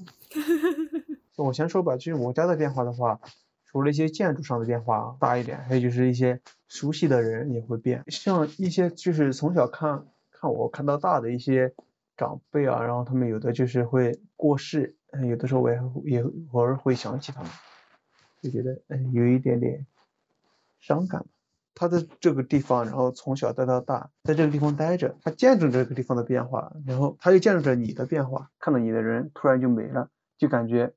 我先说吧，就是我家的变化的话，除了一些建筑上的变化大一点，还有就是一些熟悉的人也会变，像一些就是从小看看我看到大的一些长辈啊，然后他们有的就是会过世，有的时候我也也偶尔会想起他们，就觉得嗯有一点点伤感。他在这个地方，然后从小待到大，在这个地方待着，他见证这个地方的变化，然后他又见证着你的变化，看到你的人突然就没了，就感觉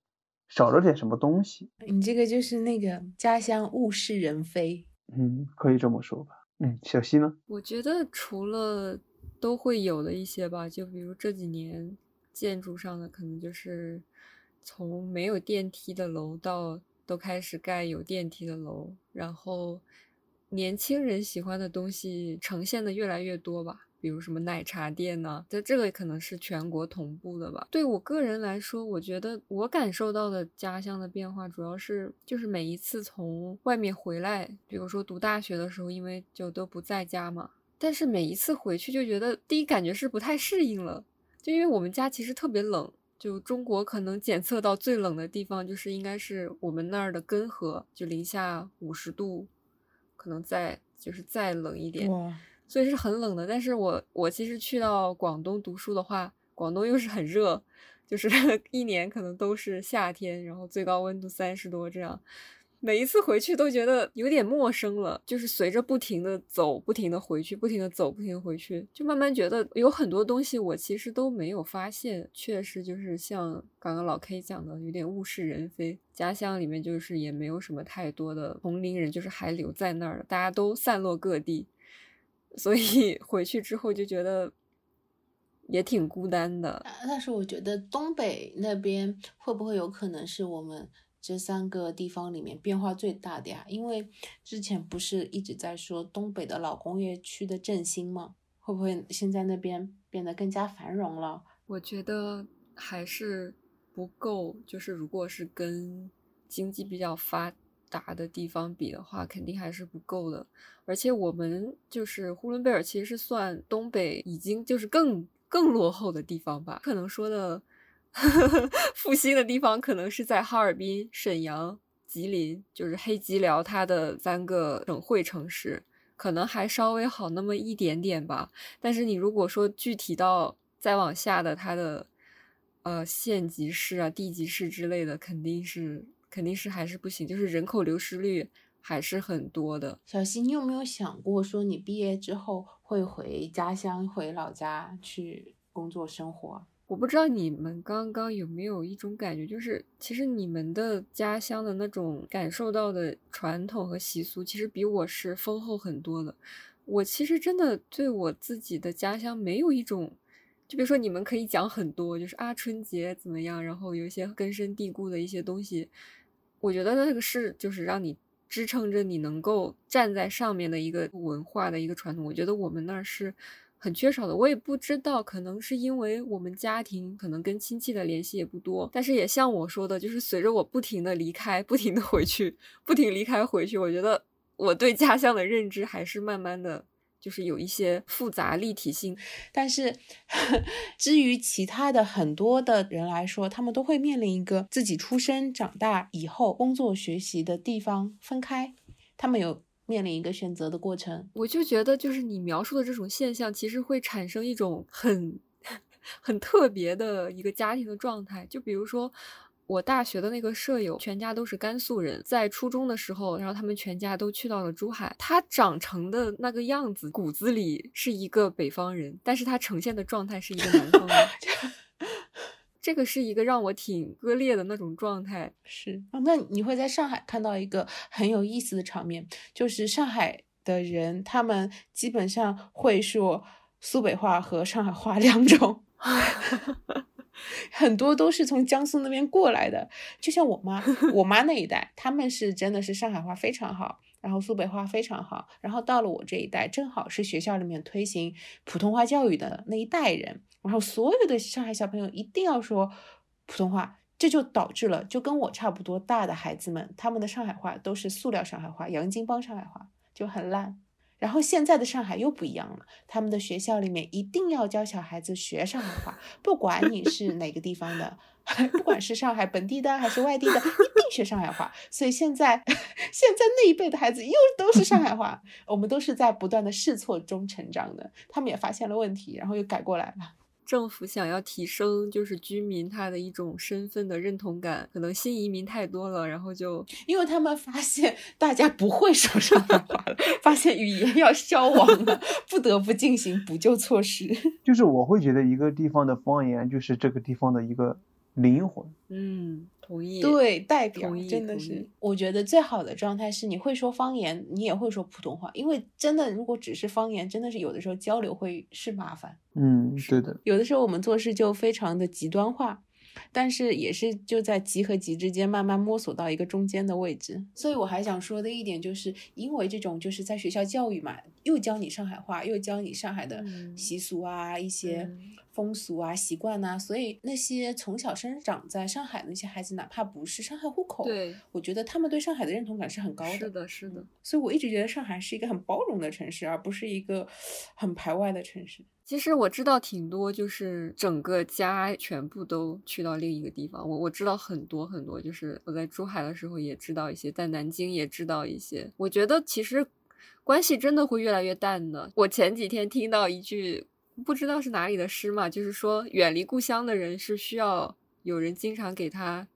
少了点什么东西。你这个就是那个家乡物是人非，嗯，可以这么说吧。嗯，小溪呢？我觉得除了都会有的一些吧，就比如这几年建筑上的，可能就是从没有电梯的楼到都开始盖有电梯的楼，然后。年轻人喜欢的东西呈现的越来越多吧，比如什么奶茶店呢？这这个可能是全国同步的吧。对我个人来说，我觉得我感受到的家乡的变化，主要是就是每一次从外面回来，比如说读大学的时候，因为就都不在家嘛，但是每一次回去就觉得第一感觉是不太适应了，就因为我们家其实特别冷，就中国可能检测到最冷的地方就是应该是我们那儿的根河，就零下五十度。可能再就是再冷一点，所以是很冷的。但是我我其实去到广东读书的话，广东又是很热，就是 一年可能都是夏天，然后最高温度三十多这样。每一次回去都觉得有点陌生了，就是随着不停的走，不停的回去，不停的走，不停的回去，就慢慢觉得有很多东西我其实都没有发现。确实就是像刚刚老 K 讲的，有点物是人非。家乡里面就是也没有什么太多的同龄人，就是还留在那儿大家都散落各地，所以 回去之后就觉得也挺孤单的。但是我觉得东北那边会不会有可能是我们？这三个地方里面变化最大的呀，因为之前不是一直在说东北的老工业区的振兴吗？会不会现在那边变得更加繁荣了？我觉得还是不够，就是如果是跟经济比较发达的地方比的话，肯定还是不够的。而且我们就是呼伦贝尔，其实是算东北已经就是更更落后的地方吧？可能说的。复兴的地方可能是在哈尔滨、沈阳、吉林，就是黑吉辽它的三个省会城市，可能还稍微好那么一点点吧。但是你如果说具体到再往下的它的呃县级市啊、地级市之类的，肯定是肯定是还是不行，就是人口流失率还是很多的。小溪，你有没有想过说你毕业之后会回家乡、回老家去工作生活？我不知道你们刚刚有没有一种感觉，就是其实你们的家乡的那种感受到的传统和习俗，其实比我是丰厚很多的。我其实真的对我自己的家乡没有一种，就比如说你们可以讲很多，就是啊春节怎么样，然后有一些根深蒂固的一些东西，我觉得那个是就是让你支撑着你能够站在上面的一个文化的一个传统。我觉得我们那儿是。很缺少的，我也不知道，可能是因为我们家庭可能跟亲戚的联系也不多，但是也像我说的，就是随着我不停的离开，不停的回去，不停离开回去，我觉得我对家乡的认知还是慢慢的就是有一些复杂立体性。但是呵，至于其他的很多的人来说，他们都会面临一个自己出生、长大以后工作、学习的地方分开，他们有。面临一个选择的过程，我就觉得，就是你描述的这种现象，其实会产生一种很 很特别的一个家庭的状态。就比如说，我大学的那个舍友，全家都是甘肃人，在初中的时候，然后他们全家都去到了珠海。他长成的那个样子，骨子里是一个北方人，但是他呈现的状态是一个南方人。这个是一个让我挺割裂的那种状态，是啊。那你会在上海看到一个很有意思的场面，就是上海的人他们基本上会说苏北话和上海话两种，很多都是从江苏那边过来的。就像我妈，我妈那一代，他们是真的是上海话非常好，然后苏北话非常好。然后到了我这一代，正好是学校里面推行普通话教育的那一代人。然后所有的上海小朋友一定要说普通话，这就导致了就跟我差不多大的孩子们，他们的上海话都是塑料上海话、洋泾浜上海话，就很烂。然后现在的上海又不一样了，他们的学校里面一定要教小孩子学上海话，不管你是哪个地方的，不管是上海本地的还是外地的，一定学上海话。所以现在 现在那一辈的孩子又都是上海话，我们都是在不断的试错中成长的，他们也发现了问题，然后又改过来了。政府想要提升就是居民他的一种身份的认同感，可能新移民太多了，然后就 因为他们发现大家不会说上海话了，发现语言要消亡了，不得不进行补救措施。就是我会觉得一个地方的方言就是这个地方的一个灵魂。嗯，同意。对，代表真的是，我觉得最好的状态是你会说方言，你也会说普通话，因为真的如果只是方言，真的是有的时候交流会是麻烦。嗯，对的。有的时候我们做事就非常的极端化，但是也是就在极和极之间慢慢摸索到一个中间的位置。所以我还想说的一点就是，因为这种就是在学校教育嘛，又教你上海话，又教你上海的嗯习俗啊，一些嗯风俗啊、习惯呐、所以那些从小生长在上海的那些孩子，哪怕不是上海户口，对，我觉得他们对上海的认同感是很高的是的，是的。所以我一直觉得上海是一个很包容的城市，而不是一个很排外的城市。其实我知道挺多，就是整个家全部都去到另一个地方。我我知道很多很多，就是我在珠海的时候也知道一些，在南京也知道一些。我觉得其实关系真的会越来越淡的。我前几天听到一句不知道是哪里的诗嘛，就是说远离故乡的人是需要有人经常给他。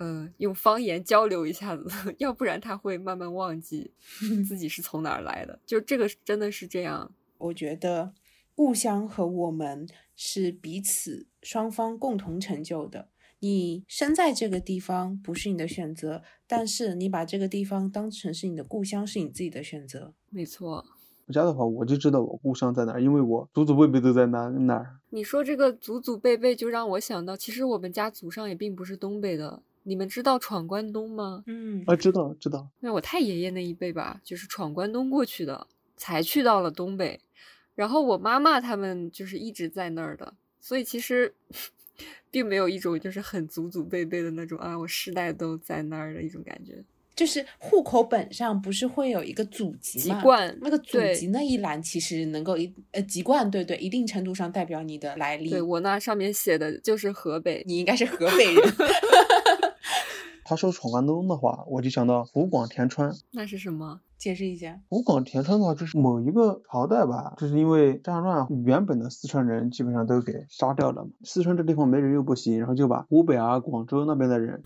呃，用方言交流一下子，要不然他会慢慢忘记 自己是从哪儿来的。就这个真的是这样，我觉得故乡和我们是彼此双方共同成就的。你生在这个地方不是你的选择，但是你把这个地方当成是你的故乡，是你自己的选择。没错。我家的话，我就知道我故乡在哪儿，因为我祖祖辈辈都在那那儿。你说这个祖祖辈辈，就让我想到，其实我们家祖上也并不是东北的。你们知道闯关东吗？嗯啊，知道知道。那我太爷爷那一辈吧，就是闯关东过去的，才去到了东北。然后我妈妈他们就是一直在那儿的，所以其实 并没有一种就是很祖祖辈辈的那种啊，我世代都在那儿的一种感觉。就是户口本上不是会有一个祖籍吗？籍贯那个祖籍那一栏其实能够一呃籍贯，对对，一定程度上代表你的来历。对我那上面写的就是河北，你应该是河北人。他说闯关东的话，我就想到湖广填川。那是什么？解释一下。湖广填川的话，就是某一个朝代吧，就是因为战乱，原本的四川人基本上都给杀掉了嘛。四川这地方没人又不行，然后就把湖北啊、广州那边的人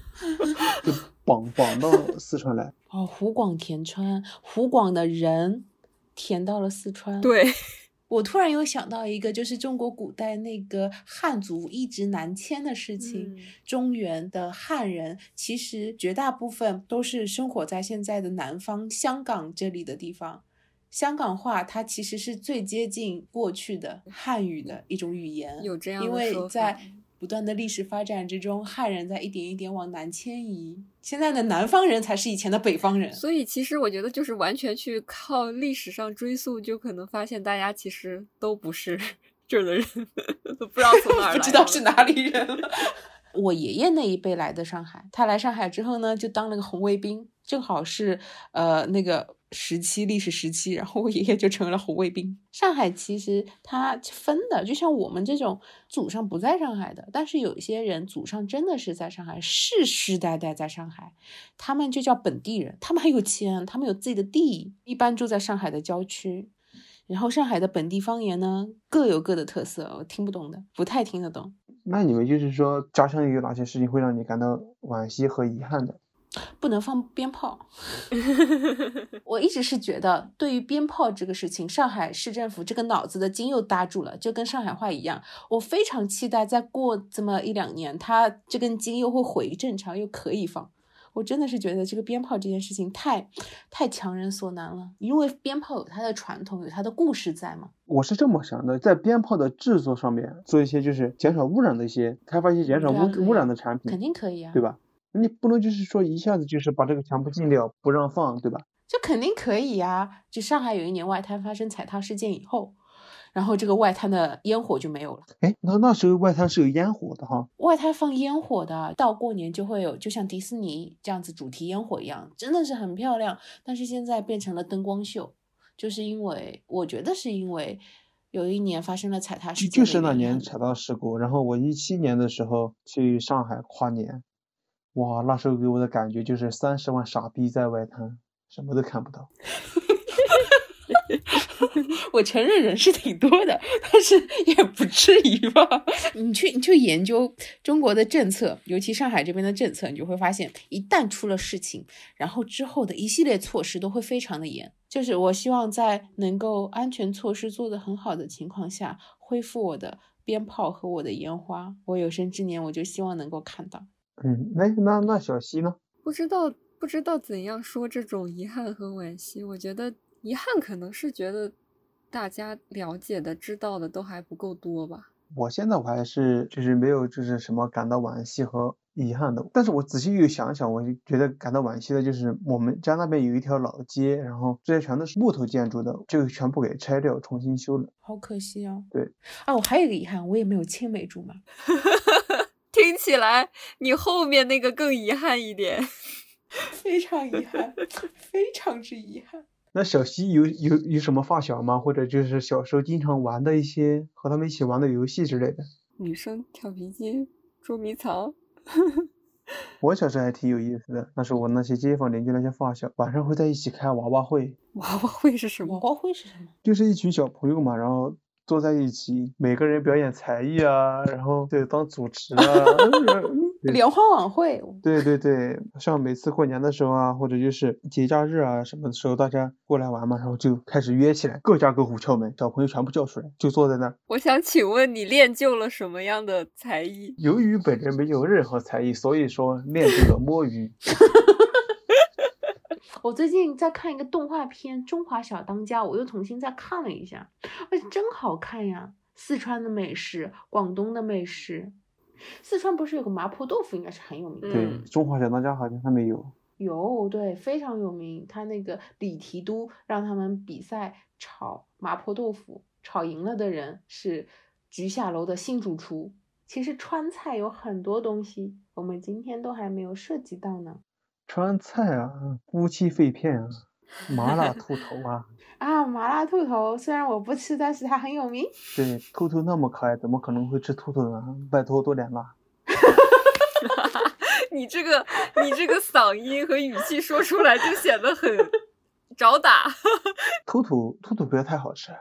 就 绑绑到四川来。哦，湖广填川，湖广的人填到了四川。，对，我突然又想到一个，就是中国古代那个汉族一直南迁的事情。嗯中原的汉人其实绝大部分都是生活在现在的南方香港这里的地方。香港话它其实是最接近过去的汉语的一种语言，有这样的因为说法在不断的历史发展之中，汉人在一点一点往南迁移。现在的南方人才是以前的北方人。所以其实我觉得，就是完全去靠历史上追溯，就可能发现大家其实都不是 这儿的人，都不知道从哪儿，不知道是哪里人了。我爷爷那一辈来的上海，他来上海之后呢，就当了个红卫兵，正好是呃那个时期历史时期，然后我爷爷就成了红卫兵。上海其实它分的，就像我们这种祖上不在上海的，但是有一些人祖上真的是在上海，世世代代在上海，他们就叫本地人，他们很有钱，他们有自己的地，一般住在上海的郊区。然后上海的本地方言呢，各有各的特色，我听不懂的，不太听得懂。那你们就是说，家乡有哪些事情会让你感到惋惜和遗憾的？不能放鞭炮。我一直是觉得，对于鞭炮这个事情，上海市政府这个脑子的筋又搭住了，就跟上海话一样。我非常期待再过这么一两年，它这根筋又会回正常，又可以放。我真的是觉得这个鞭炮这件事情太太强人所难了，因为鞭炮有它的传统，有它的故事在嘛。我是这么想的，在鞭炮的制作上面做一些就是减少污染的一些，开发一些减少污、啊污染的产品肯，定可以啊，对吧？你不能就是说一下子就是把这个全部禁掉，不让放，对吧？这肯定可以呀、就上海有一年外滩发生踩踏事件以后，然后这个外滩的烟火就没有了。哎，那那时候外滩是有烟火的哈，外滩放烟火的，到过年就会有，就像迪士尼这样子主题烟火一样，真的是很漂亮。但是现在变成了灯光秀，就是因为我觉得是因为有一年发生了踩踏事件就就是那年踩踏事故，然后我一七年的时候去上海跨年，哇，那时候给我的感觉就是三十万傻逼在外滩，什么都看不到。我承认人是挺多的，但是也不至于吧？你去你去研究中国的政策，尤其上海这边的政策，你就会发现，一旦出了事情，然后之后的一系列措施都会非常的严。就是我希望在能够安全措施做得很好的情况下，恢复我的鞭炮和我的烟花。我有生之年，我就希望能够看到。嗯，那那那小溪呢？不知道不知道怎样说这种遗憾和惋惜。我觉得遗憾可能是觉得大家了解的、知道的都还不够多吧。我现在我还是就是没有就是什么感到惋惜和遗憾的。但是我仔细又想想，我就觉得感到惋惜的就是我们家那边有一条老街，然后这些全都是木头建筑的，就全部给拆掉重新修了。好可惜啊！对啊，我还有一个遗憾，我也没有青梅竹马。听起来你后面那个更遗憾一点，非常遗憾，非常之遗憾。那小溪有有有什么发小吗？或者就是小时候经常玩的一些和他们一起玩的游戏之类的？女生跳皮筋、捉迷藏。我小时候还挺有意思的，那是我那些街坊邻居那些发小，晚上会在一起开娃娃会。娃娃会是什么？娃娃会是什么？就是一群小朋友嘛，然后。坐在一起，每个人表演才艺啊，然后对当主持啊，联欢晚会。对对对，像每次过年的时候啊，或者就是节假日啊什么的时候，大家过来玩嘛，然后就开始约起来，各家各户敲门，小朋友全部叫出来，就坐在那儿。我想请问你练就了什么样的才艺？由于本人没有任何才艺，所以说练就了摸鱼。我最近在看一个动画片《中华小当家》，我又重新再看了一下，哎，真好看呀！四川的美食，广东的美食，四川不是有个麻婆豆腐，应该是很有名的。对，中华小当家好像还没有。有，对，非常有名。他那个李提督让他们比赛炒麻婆豆腐，炒赢了的人是菊下楼的新主厨。其实川菜有很多东西，我们今天都还没有涉及到呢。川菜啊，夫妻肺片啊，麻辣兔头啊。啊，麻辣兔头虽然我不吃，但是它很有名。对，兔兔那么可爱，怎么可能会吃兔兔呢？拜托多点辣。你这个，你这个嗓音和语气说出来就显得很找打。兔兔，兔兔不要太好吃。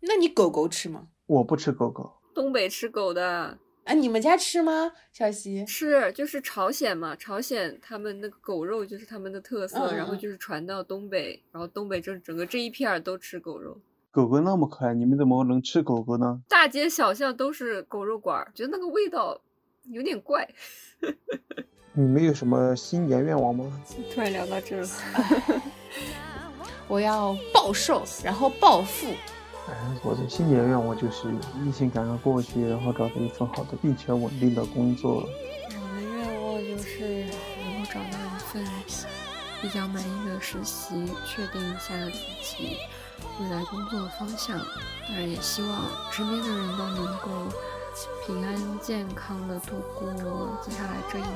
那你狗狗吃吗？我不吃狗狗。东北吃狗的。哎，你们家吃吗？小溪是，就是朝鲜嘛，朝鲜他们那个狗肉就是他们的特色，然后就是传到东北，然后东北这整个这一片都吃狗肉。狗狗那么可爱，你们怎么能吃狗狗呢？大街小巷都是狗肉馆，觉得那个味道有点怪。你们有什么新年愿望吗？突然聊到这了 我要暴瘦，然后暴富。我的新年愿望就是疫情赶快过去，然后找到一份好的并且稳定的工作。我的愿望就是能够找到一份比较满意的实习，确定一下自己未来工作的方向。当然，也希望身边的人都能够平安健康的度过接下来这一年。